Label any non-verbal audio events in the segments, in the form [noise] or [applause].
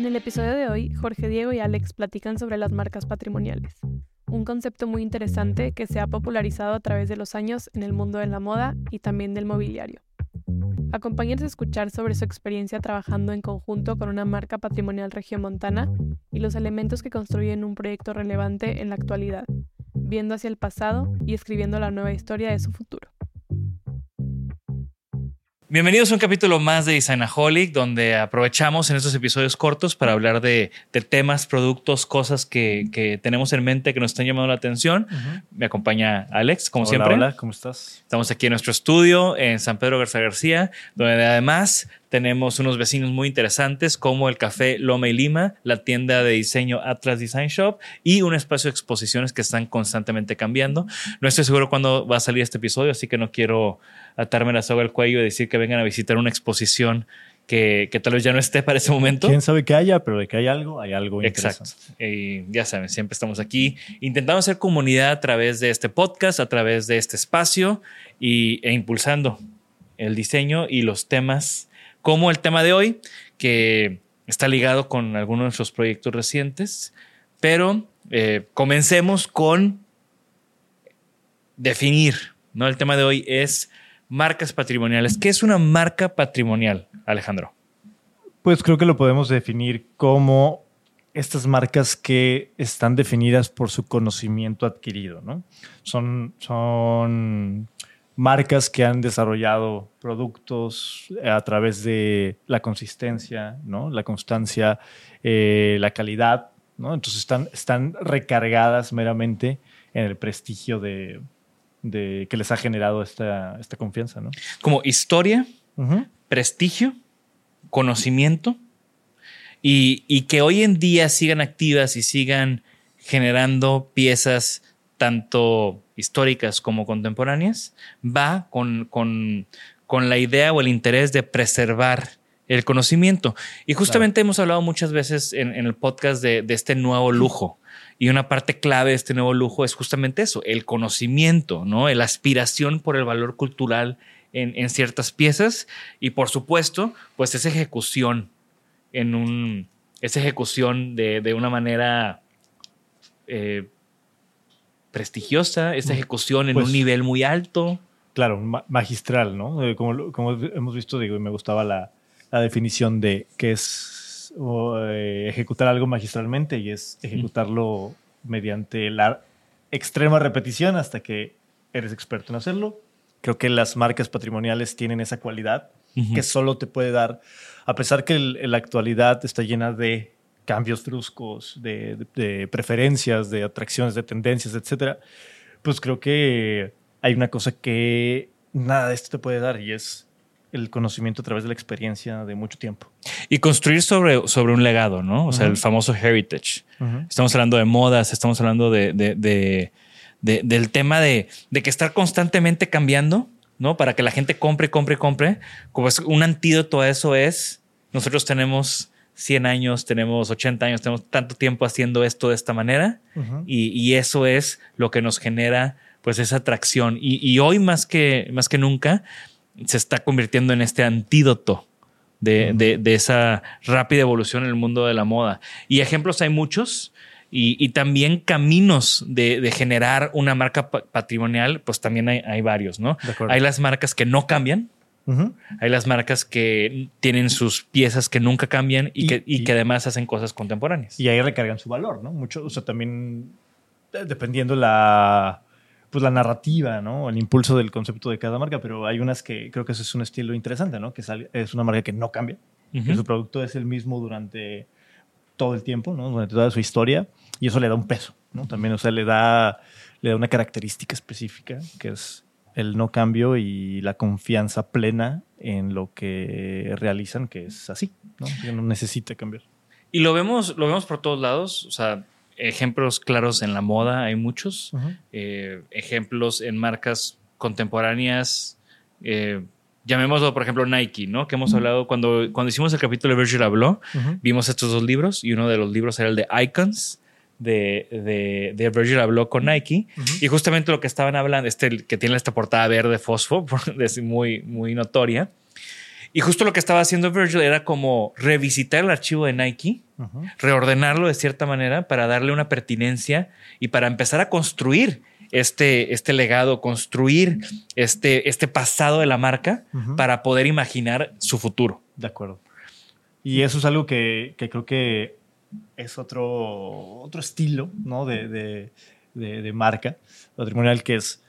En el episodio de hoy, Jorge Diego y Alex platican sobre las marcas patrimoniales, un concepto muy interesante que se ha popularizado a través de los años en el mundo de la moda y también del mobiliario. Acompáñenos a escuchar sobre su experiencia trabajando en conjunto con una marca patrimonial regiomontana y los elementos que construyen un proyecto relevante en la actualidad, viendo hacia el pasado y escribiendo la nueva historia de su futuro. Bienvenidos a un capítulo más de Designaholic, donde aprovechamos en estos episodios cortos para hablar de, de temas, productos, cosas que, que, tenemos en mente que nos están llamando la atención. Uh -huh. Me acompaña Alex, como hola, siempre. Hola, ¿cómo estás? Estamos aquí en nuestro estudio en San Pedro Garza García, donde además tenemos unos vecinos muy interesantes como el Café Loma y Lima, la tienda de diseño Atlas Design Shop y un espacio de exposiciones que están constantemente cambiando. No estoy seguro cuándo va a salir este episodio, así que no quiero atarme la soga al cuello y decir que vengan a visitar una exposición que, que, tal vez ya no esté para ese momento. Quién sabe que haya, pero de que hay algo, hay algo Exacto. Y ya saben, siempre estamos aquí intentando hacer comunidad a través de este podcast, a través de este espacio y, e impulsando el diseño y los temas como el tema de hoy, que está ligado con algunos de nuestros proyectos recientes. Pero eh, comencemos con definir. ¿no? El tema de hoy es marcas patrimoniales. ¿Qué es una marca patrimonial, Alejandro? Pues creo que lo podemos definir como estas marcas que están definidas por su conocimiento adquirido. ¿no? Son, son marcas que han desarrollado productos a través de la consistencia, ¿no? la constancia, eh, la calidad. ¿no? Entonces están, están recargadas meramente en el prestigio de, de que les ha generado esta, esta confianza. ¿no? Como historia, uh -huh. prestigio, conocimiento y, y que hoy en día sigan activas y sigan generando piezas tanto históricas como contemporáneas, va con, con, con, la idea o el interés de preservar el conocimiento. Y justamente claro. hemos hablado muchas veces en, en el podcast de, de, este nuevo lujo. Y una parte clave de este nuevo lujo es justamente eso, el conocimiento, ¿no? La aspiración por el valor cultural en, en ciertas piezas y por supuesto, pues esa ejecución en un, esa ejecución de, de una manera eh, prestigiosa, esa ejecución en pues, un nivel muy alto. Claro, magistral, ¿no? Eh, como, como hemos visto, digo, y me gustaba la, la definición de qué es o, eh, ejecutar algo magistralmente y es ejecutarlo mm. mediante la extrema repetición hasta que eres experto en hacerlo. Creo que las marcas patrimoniales tienen esa cualidad que solo te puede dar, a pesar que el- la actualidad está llena de cambios bruscos, de, de- de preferencias, de atracciones, de tendencias, etcétera, pues creo que hay una cosa que nada de esto te puede dar y es el conocimiento a través de la experiencia de mucho tiempo. Y construir sobre, sobre un legado, ¿no? O sea, el famoso heritage. Estamos hablando de modas, estamos hablando de, de- de- de- del tema de, de que estar constantemente cambiando, ¿no? Para que la gente compre, compre, compre. Como es un antídoto a eso es, nosotros tenemos 100 años, tenemos 80 años, tenemos tanto tiempo haciendo esto de esta manera y, y eso es lo que nos genera pues esa atracción. Y, y hoy más que, más que nunca se está convirtiendo en este antídoto de, de- de esa rápida evolución en el mundo de la moda. Y ejemplos hay muchos. Y, y también caminos de, de generar una marca pa- patrimonial, pues también hay, hay varios, ¿no? Hay las marcas que no cambian, Ujú. hay las marcas que tienen sus piezas que nunca cambian y, Y- que, y y- que además hacen cosas contemporáneas. Y ahí recargan su valor, ¿no? Mucho, o sea, también eh, dependiendo la, pues la narrativa, ¿no? El impulso del concepto de cada marca, pero hay unas que creo que ese es un estilo interesante, ¿no? Que es, una marca que no cambia, que Ujú. su producto es el mismo durante todo el tiempo, ¿no? Durante toda su historia y eso le da un peso, ¿no? También, o sea, le da, le da una característica específica que es el no cambio y la confianza plena en lo que realizan, que es así, ¿no? Que no necesita cambiar. Y lo vemos, lo vemos por todos lados. O sea, ejemplos claros en la moda hay muchos. Eh, ejemplos en marcas contemporáneas. eh, llamémoslo, por ejemplo, Nike, ¿no? Que hemos hablado cuando, cuando hicimos el capítulo de Virgil habló, Ujú. vimos estos dos libros y uno de los libros era el de Icons de, de, de Virgil habló con Nike y justamente lo que estaban hablando, este que tiene esta portada verde fosfo, [laughs] es muy, muy notoria. Y justo lo que estaba haciendo Virgil era como revisitar el archivo de Nike, reordenarlo de cierta manera para darle una pertinencia y para empezar a construir este, este legado, construir este, este pasado de la marca para poder imaginar su futuro. De acuerdo. Y eso es algo que, que creo que es otro, otro estilo ¿no? de, de- de- de marca patrimonial que es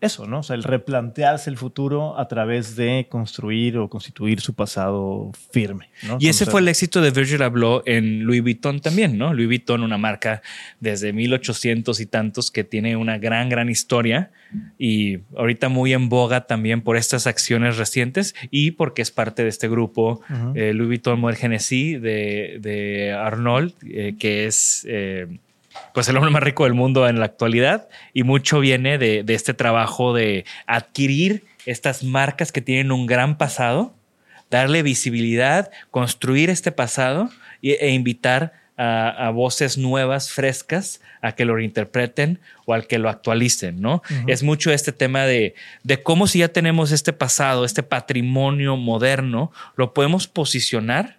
eso, ¿no? O sea, el replantearse el futuro a través de construir o constituir su pasado firme. ¿no? Y ese fue el éxito de Virgil Abloh en Louis Vuitton también, ¿no? Louis Vuitton, una marca desde 1800 y tantos que tiene una gran, gran historia y ahorita muy en boga también por estas acciones recientes y porque es parte de este grupo eh, Louis Vuitton Moet Hennessy de, de Arnold, eh, que es eh, pues el hombre más rico del mundo en la actualidad y mucho viene de, de este trabajo de adquirir estas marcas que tienen un gran pasado, darle visibilidad, construir este pasado y- e invitar a, a voces nuevas, frescas, a que lo reinterpreten o al que lo actualicen, ¿no? Es mucho este tema de, de cómo si ya tenemos este pasado, este patrimonio moderno, lo podemos posicionar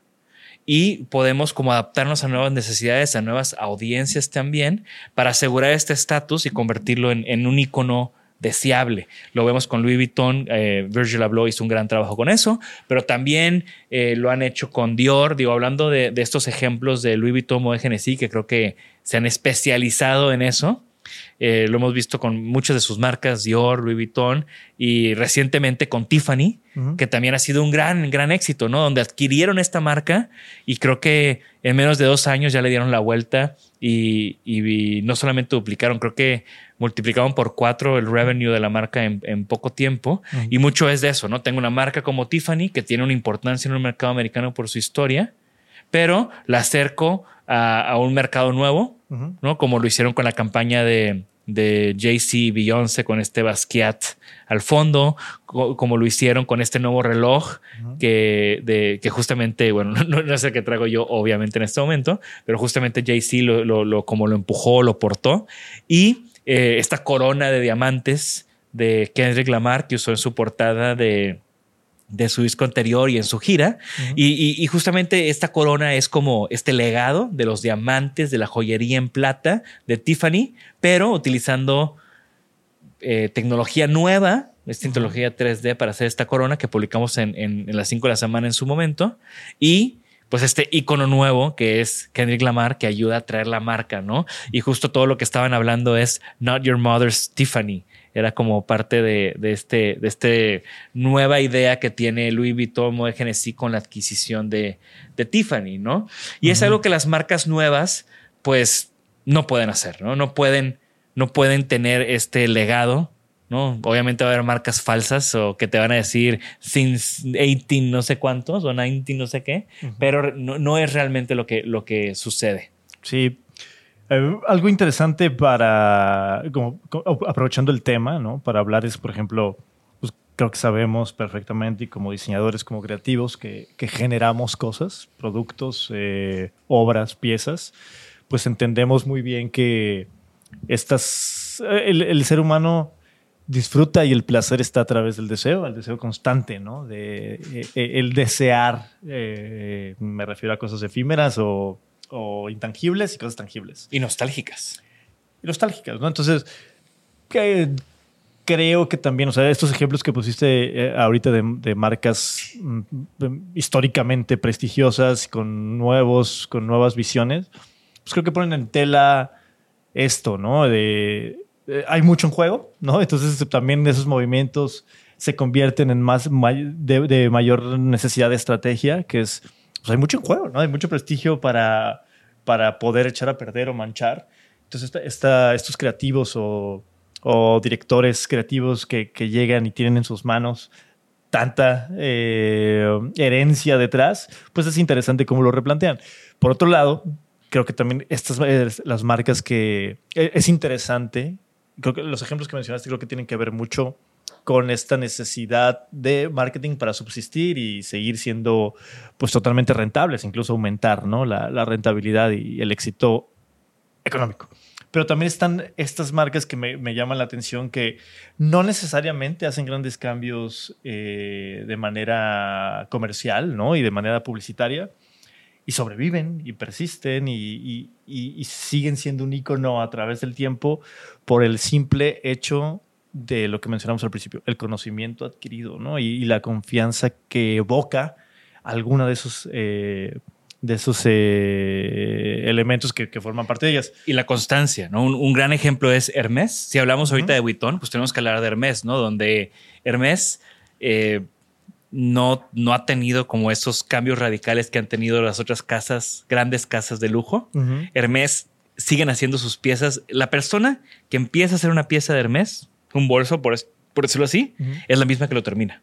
y podemos como adaptarnos a nuevas necesidades, a nuevas audiencias también, para asegurar este estatus y convertirlo en, en un icono deseable. Lo vemos con Louis Vuitton, eh, Virgil Abloh hizo un gran trabajo con eso, pero también eh, lo han hecho con Dior, digo, hablando de, de estos ejemplos de Louis Vuitton, Moet Hennessy, que creo que se han especializado en eso. Eh, lo hemos visto con muchas de sus marcas, Dior, Louis Vuitton, y recientemente con Tiffany, que también ha sido un gran, gran éxito, ¿no? Donde adquirieron esta marca y creo que en menos de dos años ya le dieron la vuelta y, y no solamente duplicaron, creo que multiplicaron por cuatro el revenue de la marca en, en poco tiempo. Y mucho es de eso, ¿no? Tengo una marca como Tiffany que tiene una importancia en el mercado americano por su historia, pero la acerco a, a un mercado nuevo. ¿no? Como lo hicieron con la campaña de, de Jay-Z y Beyoncé con este Basquiat al fondo, co- como lo hicieron con este nuevo reloj que, de, que justamente, bueno, [laughs] no, no es el que traigo yo obviamente en este momento, pero justamente Jay-Z lo, lo- lo- como lo empujó, lo portó. Y eh, esta corona de diamantes de Kendrick Lamar que usó en su portada de, de su disco anterior y en su gira. y, y- y justamente esta corona es como este legado de los diamantes, de la joyería en plata de Tiffany, pero utilizando eh, tecnología nueva, esta tecnología 3D para hacer esta corona que publicamos en, en- en las 5 de la semana en su momento. Y pues este icono nuevo que es Kendrick Lamar que ayuda a traer la marca, ¿no? Y justo todo lo que estaban hablando es Not Your Mother's Tiffany. Era como parte de, de este, de este nueva idea que tiene Louis Vuitton Moët Hennessy con la adquisición de, de Tiffany, ¿no? Y es algo que las marcas nuevas, pues, no pueden hacer, ¿no? No pueden, no pueden tener este legado ¿no? Obviamente va a haber marcas falsas o que te van a decir since 18 no sé cuántos o 19 no sé qué, pero no, es realmente lo que, lo que sucede. Sí. Eh, algo interesante para, como, aprovechando el tema, ¿no? Para hablar es, por ejemplo, pues, creo que sabemos perfectamente y como diseñadores, como creativos, que, generamos cosas, productos, eh, obras, piezas, pues entendemos muy bien que estas, el, el ser humano disfruta y el placer está a través del deseo, el deseo constante, ¿no? De, eh, eh, el desear, eh, me refiero a cosas efímeras o, intangibles y cosas tangibles. Y nostálgicas. Y nostálgicas, ¿no? Entonces, creo que también, o sea, estos ejemplos que pusiste ahorita de, marcas mm, históricamente prestigiosas, con nuevos, con nuevas visiones, pues creo que ponen en tela esto, ¿no? De eh, hay mucho en juego, ¿no? Entonces también esos movimientos se convierten en más de, mayor necesidad de estrategia, que es, pues hay mucho en juego, ¿no? Hay mucho prestigio para, para poder echar a perder o manchar. Entonces está, estos creativos o, directores creativos que, llegan y tienen en sus manos tanta eh, herencia detrás, pues es interesante cómo lo replantean. Por otro lado, creo que también estas las marcas que es interesante creo que los ejemplos que mencionaste creo que tienen que ver mucho con esta necesidad de marketing para subsistir y seguir siendo pues totalmente rentables, incluso aumentar ¿no? la, rentabilidad y el éxito económico. Pero también están estas marcas que me, llaman la atención que no necesariamente hacen grandes cambios eh, de manera comercial ¿no? y de manera publicitaria, y sobreviven y persisten y, siguen siendo un icono a través del tiempo por el simple hecho de lo que mencionamos al principio, el conocimiento adquirido ¿no? y, la confianza que evoca alguna de esos, eh, de esos eh, elementos que, forman parte de ellas. Y la constancia, ¿no? Un, gran ejemplo es Hermes. Si hablamos ahorita de Vuitton, pues tenemos que hablar de Hermes, ¿no? Donde Hermes... Eh, no, no ha tenido como esos cambios radicales que han tenido las otras casas, grandes casas de lujo. Hermes siguen haciendo sus piezas. La persona que empieza a hacer una pieza de Hermes, un bolso, por, por decirlo así, es la misma que lo termina.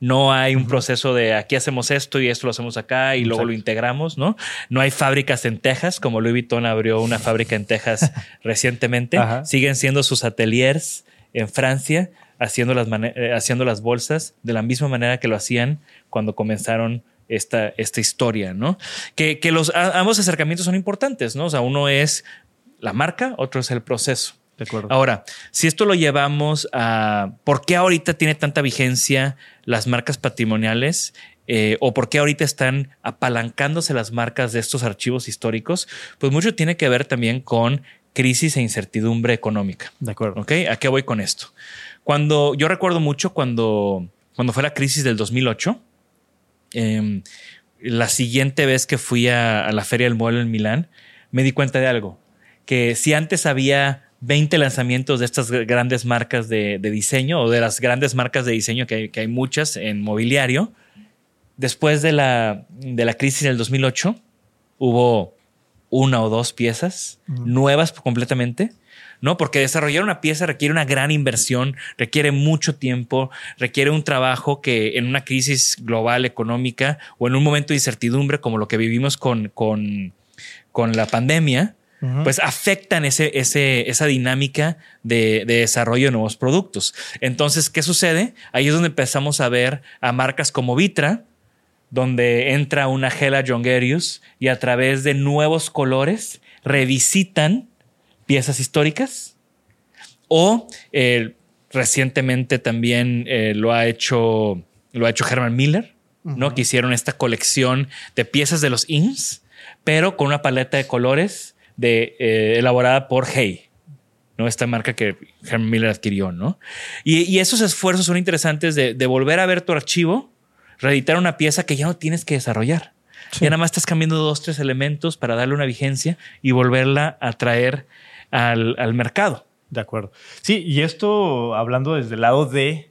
No hay un proceso de aquí hacemos esto y esto lo hacemos acá y luego lo integramos, ¿no? No hay fábricas en Texas, como Louis Vuitton abrió una [laughs] fábrica en Texas recientemente. Siguen siendo sus ateliers en Francia, haciendo las, eh, haciendo las bolsas de la misma manera que lo hacían cuando comenzaron esta, esta historia, ¿no? Que, los, ambos acercamientos son importantes, ¿no? O sea, uno es la marca, otro es el proceso. De acuerdo. Ahora, si esto lo llevamos a por qué ahorita tiene tanta vigencia las marcas patrimoniales eh, o por qué ahorita están apalancándose las marcas de estos archivos históricos, pues mucho tiene que ver también con crisis e incertidumbre económica. De acuerdo. ¿Ok? ¿A qué voy con esto? Cuando yo recuerdo mucho cuando, cuando fue la crisis del 2008, em, la siguiente vez que fui a, la Feria del Mueble en Milán, me di cuenta de algo, que si antes había 20 lanzamientos de estas grandes marcas de, diseño o de las grandes marcas de diseño que hay, muchas en mobiliario, después de la, de la crisis del 2008 hubo una o dos piezas nuevas completamente ¿no? Porque desarrollar una pieza requiere una gran inversión, requiere mucho tiempo, requiere un trabajo que en una crisis global económica o en un momento de incertidumbre como lo que vivimos con, con, con la pandemia, pues afectan ese, ese, esa dinámica de, de, desarrollo de nuevos productos. Entonces, ¿qué sucede? Ahí es donde empezamos a ver a marcas como Vitra, donde entra una Gela Jongerius y a través de nuevos colores revisitan piezas históricas. O eh, recientemente también eh, lo ha hecho lo ha hecho Herman Miller, ¿no? Que hicieron esta colección de piezas de los INS, pero con una paleta de colores de, eh, elaborada por Hey, ¿no? Esta marca que Herman Miller adquirió, ¿no? Y, esos esfuerzos son interesantes de, volver a ver tu archivo, reeditar una pieza que ya no tienes que desarrollar. Ya nada más estás cambiando dos, tres elementos para darle una vigencia y volverla a traer al, mercado. De acuerdo. Sí, y esto hablando desde el lado de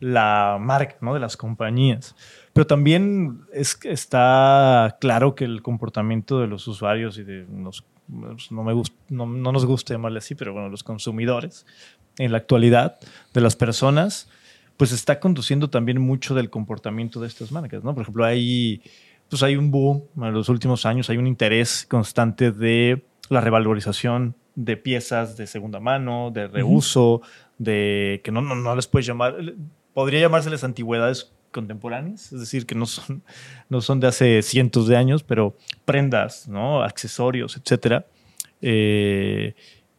la marca, ¿no? De las compañías. Pero también es, está claro que el comportamiento de los usuarios y de los, no, me no, no nos gusta llamarle así, pero bueno, los consumidores en la actualidad de las personas, pues está conduciendo también mucho del comportamiento de estas marcas, ¿no? Por ejemplo, hay, pues hay un boom en los últimos años, hay un interés constante de la revalorización de piezas de segunda mano, de reuso, de que no, no, no les puedes llamar, podría llamárseles antigüedades contemporáneas, es decir, que no son, [laughs] no son de hace cientos de años, pero prendas, ¿no? accesorios, etcétera, eh,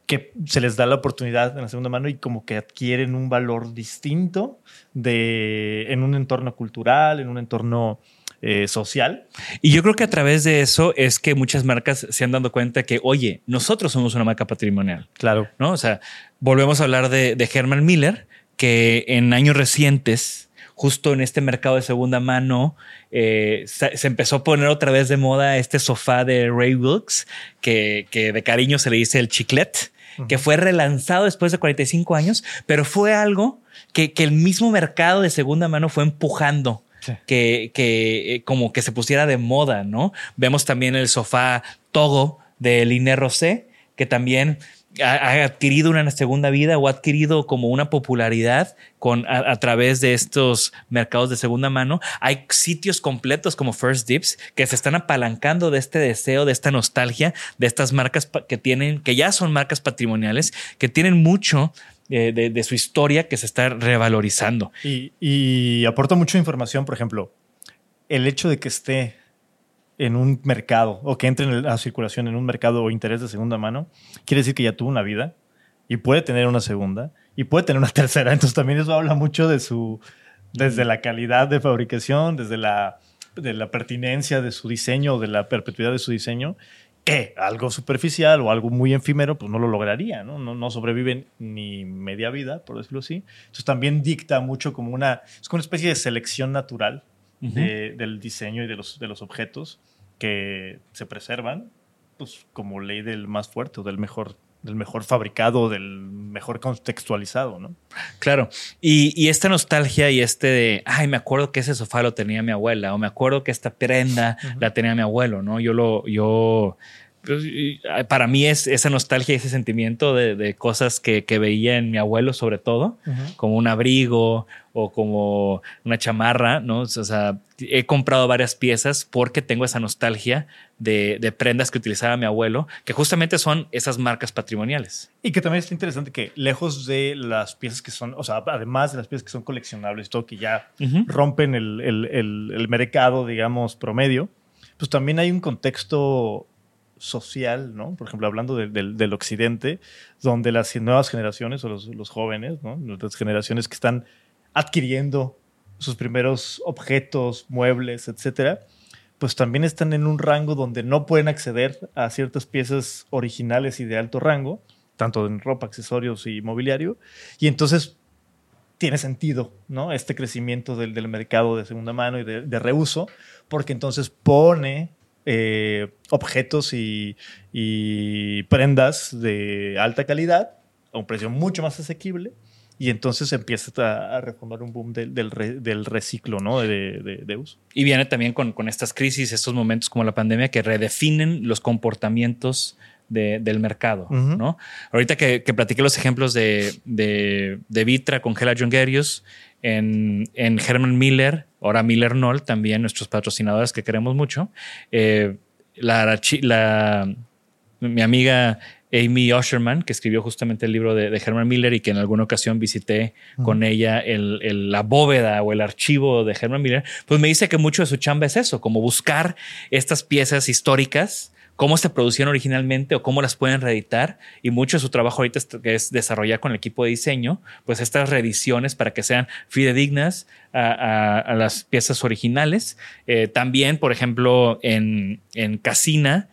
que se les da la oportunidad en la segunda mano y como que adquieren un valor distinto de, en un entorno cultural, en un entorno eh, social. Y yo creo que a través de eso es que muchas marcas se han dado cuenta que, oye, nosotros somos una marca patrimonial. Claro. ¿No? O sea, volvemos a hablar de, de Herman Miller, que en años recientes justo en este mercado de segunda mano eh, se, empezó a poner otra vez de moda este sofá de Ray Wilkes, que, que de cariño se le dice el chiclet, que fue relanzado después de 45 años, pero fue algo que, que el mismo mercado de segunda mano fue empujando. Que, que eh, como que se pusiera de moda, ¿no? Vemos también el sofá Togo de Line Rosé, que también ha, adquirido una segunda vida o ha adquirido como una popularidad con, a, través de estos mercados de segunda mano. Hay sitios completos como First Dips que se están apalancando de este deseo, de esta nostalgia, de estas marcas que tienen, que ya son marcas patrimoniales, que tienen mucho eh, de, su historia que se está revalorizando. Y, y aporta mucha información, por ejemplo, el hecho de que esté en un mercado o que entre en la circulación en un mercado o interés de segunda mano, quiere decir que ya tuvo una vida y puede tener una segunda y puede tener una [laughs] tercera. Entonces también eso habla mucho de su, desde la calidad de fabricación, desde la, de la pertinencia de su diseño, de la perpetuidad de su diseño, que algo superficial o algo muy efímero, pues no lo lograría, ¿no? No, no sobreviven ni media vida, por decirlo así. Entonces también dicta mucho como una, es como una especie de selección natural del diseño y de los, de los objetos que se preservan, pues como ley del más fuerte o del mejor del mejor fabricado, del mejor contextualizado, ¿no? Claro. Y, y, esta nostalgia y este de, ay, me acuerdo que ese sofá lo tenía mi abuela, o me acuerdo que esta prenda la tenía mi abuelo, ¿no? Yo lo, yo para mí es esa nostalgia y ese sentimiento de, cosas que, veía en mi abuelo, sobre todo, como un abrigo o como una chamarra, ¿no? O sea, he comprado varias piezas porque tengo esa nostalgia de, prendas que utilizaba mi abuelo, que justamente son esas marcas patrimoniales. Y que también está interesante que lejos de las piezas que son, o sea, además de las piezas que son coleccionables, todo que ya rompen el, el mercado, digamos, promedio, pues también hay un contexto social, ¿no? Por ejemplo, hablando del occidente, donde las nuevas generaciones o los, jóvenes, ¿no? Las generaciones que están adquiriendo sus primeros objetos, muebles, etcétera, pues también están en un rango donde no pueden acceder a ciertas piezas originales y de alto rango, tanto en ropa, accesorios y mobiliario, y entonces tiene sentido, ¿no? Este crecimiento del, mercado de segunda mano y de, de reuso, porque entonces pone eh, objetos y, prendas de alta calidad a un precio mucho más asequible y entonces empieza a, reformar un boom del, del, reciclo ¿no? de, uso. Y viene también con, con, estas crisis, estos momentos como la pandemia que redefinen los comportamientos del mercado. ¿no? Ahorita que, que platiqué los ejemplos de, de, Vitra con Gela Jungerius, en, en Herman Miller, ahora Miller Knoll, también nuestros patrocinadores que queremos mucho. Eh, la, la, mi amiga Amy Osherman, que escribió justamente el libro de, Herman Miller y que en alguna ocasión visité con ella el, la bóveda o el archivo de Herman Miller, pues me dice que mucho de su chamba es eso, como buscar estas piezas históricas cómo se producían originalmente o cómo las pueden reeditar. Y mucho de su trabajo ahorita es, desarrollar con el equipo de diseño, pues estas reediciones para que sean fidedignas a, las piezas originales. Eh, también, por ejemplo, en, en Casina,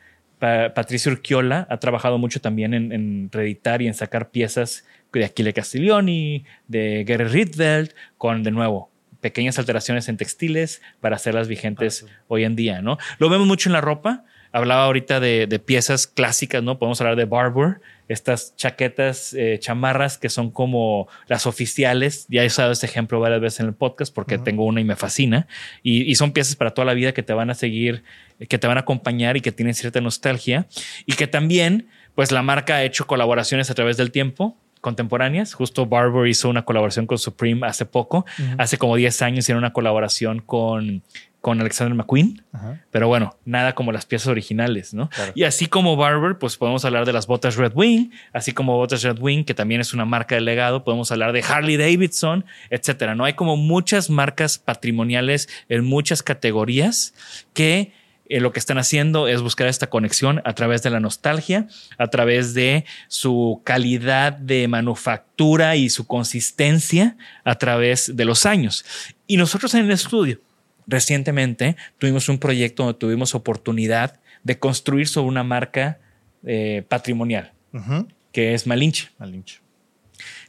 Patricio Urquiola ha trabajado mucho también en, reeditar y en sacar piezas de Aquile Castiglioni, de Gary Rietveld, con de nuevo pequeñas alteraciones en textiles para hacerlas vigentes hoy en día, ¿no? Lo vemos mucho en la ropa, hablaba ahorita de, de piezas clásicas, ¿no? Podemos hablar de Barbour, estas chaquetas, eh, chamarras que son como las oficiales. Ya he usado este ejemplo varias veces en el podcast porque tengo una y me fascina. Y, y, son piezas para toda la vida que te van a seguir, que te van a acompañar y que tienen cierta nostalgia. Y que también, pues la marca ha hecho colaboraciones a través del tiempo contemporáneas. Justo Barber hizo una colaboración con Supreme hace poco. Uh -huh. Hace como 10 años hicieron una colaboración con, con Alexander McQueen. Pero bueno, nada como las piezas originales, ¿no? Claro. Y así como Barber, pues podemos hablar de las botas Red Wing, así como botas Red Wing, que también es una marca de legado. Podemos hablar de Harley Davidson, etcétera. No hay como muchas marcas patrimoniales en muchas categorías que eh, lo que están haciendo es buscar esta conexión a través de la nostalgia, a través de su calidad de manufactura y su consistencia a través de los años. Y nosotros en el estudio, recientemente, tuvimos un proyecto donde tuvimos oportunidad de construir sobre una marca eh, patrimonial, uh -huh. que es Malinche. Malinche.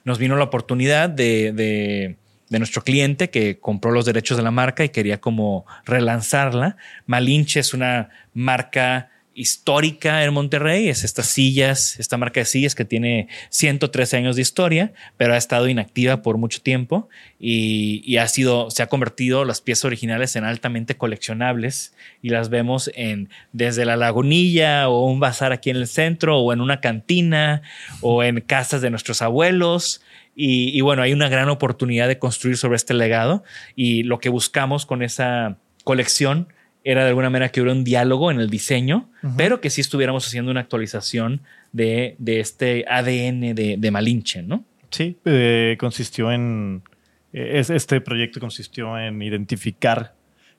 Nos vino la oportunidad de, de de nuestro cliente que compró los derechos de la marca y quería como relanzarla. Malinche es una marca histórica en Monterrey, es estas sillas, esta marca de sillas que tiene 113 años de historia, pero ha estado inactiva por mucho tiempo y, y, ha sido, se ha convertido las piezas originales en altamente coleccionables y las vemos en desde la lagunilla o un bazar aquí en el centro o en una cantina o en casas de nuestros abuelos. Y, y, bueno, hay una gran oportunidad de construir sobre este legado y lo que buscamos con esa colección era de alguna manera que hubiera un diálogo en el diseño, uh -huh. pero que sí estuviéramos haciendo una actualización de, de este ADN de, de, Malinche, ¿no? Sí, eh, consistió en, eh, este proyecto consistió en identificar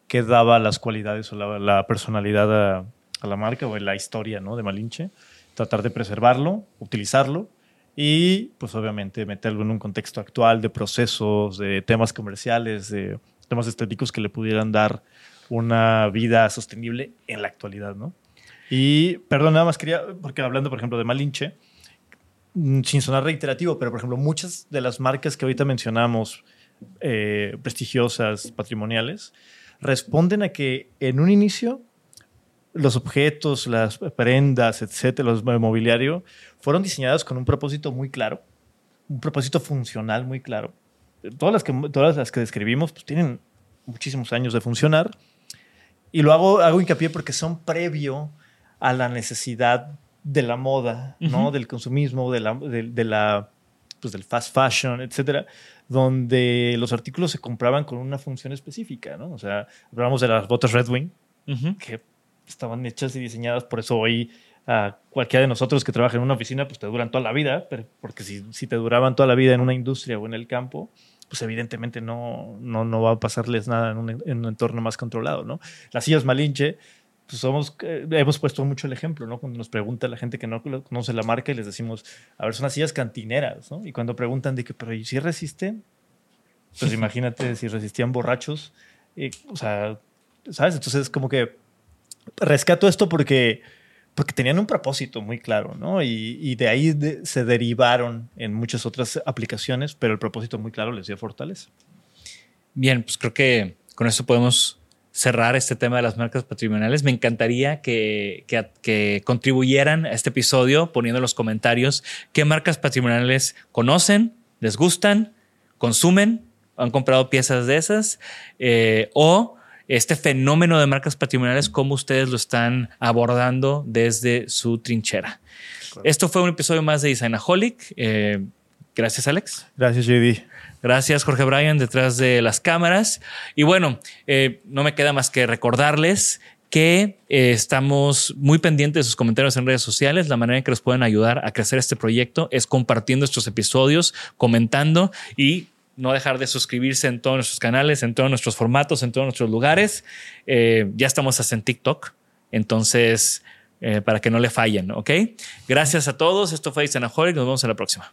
qué daba las cualidades o la, la personalidad a, a, la marca o en la historia ¿no? de Malinche, tratar de preservarlo, utilizarlo y pues obviamente meterlo en un contexto actual de procesos, de temas comerciales, de temas estéticos que le pudieran dar una vida sostenible en la actualidad, ¿no? Y, perdón, nada más quería, porque hablando, por ejemplo, de Malinche, mm, sin sonar reiterativo, pero, por ejemplo, muchas de las marcas que ahorita mencionamos, eh, prestigiosas, patrimoniales, responden a que en un inicio los objetos, las prendas, etcétera, los mobiliario, fueron diseñadas con un propósito muy claro, un propósito funcional muy claro. Todas las que, todas las que describimos pues, tienen muchísimos años de funcionar. Y lo hago, hago hincapié porque son previo a la necesidad de la moda, uh -huh. ¿no? Del consumismo, de la, de, de, la, pues del fast fashion, etcétera, donde los artículos se compraban con una función específica, ¿no? O sea, hablamos de las botas Red Wing, uh -huh. que estaban hechas y diseñadas, por eso hoy a cualquiera de nosotros que trabaja en una oficina, pues te duran toda la vida, pero porque si, si te duraban toda la vida en una industria o en el campo, pues evidentemente no, no, no va a pasarles nada en un, en un, entorno más controlado, ¿no? Las sillas Malinche, pues somos, eh, hemos puesto mucho el ejemplo, ¿no? Cuando nos pregunta la gente que no conoce la marca y les decimos, a ver, son las sillas cantineras, ¿no? Y cuando preguntan de que, pero ¿y si resisten? Pues [laughs] imagínate si resistían borrachos, y, o sea, ¿sabes? Entonces como que rescato esto porque porque tenían un propósito muy claro, ¿no? Y, de ahí se derivaron en muchas otras aplicaciones, pero el propósito muy claro les dio fortaleza. Bien, pues creo que con eso podemos cerrar este tema de las marcas patrimoniales. Me encantaría que contribuyeran a este episodio poniendo en los comentarios qué marcas patrimoniales conocen, les gustan, consumen, han comprado piezas de esas eh, o este fenómeno de marcas patrimoniales, cómo ustedes lo están abordando desde su trinchera. Claro. Esto fue un episodio más de Designaholic. Eh, gracias, Alex. Gracias, JD. Gracias, Jorge Bryan, detrás de las cámaras. Y bueno, eh, no me queda más que recordarles que eh, estamos muy pendientes de sus comentarios en redes sociales. La manera en que nos pueden ayudar a crecer este proyecto es compartiendo estos episodios, comentando y no dejar de suscribirse en todos nuestros canales, en todos nuestros formatos, en todos nuestros lugares. Eh, ya estamos hasta en TikTok, entonces eh, para que no le fallen, ¿ok? Gracias a todos. Esto fue Isanaholic. Nos vemos en la próxima.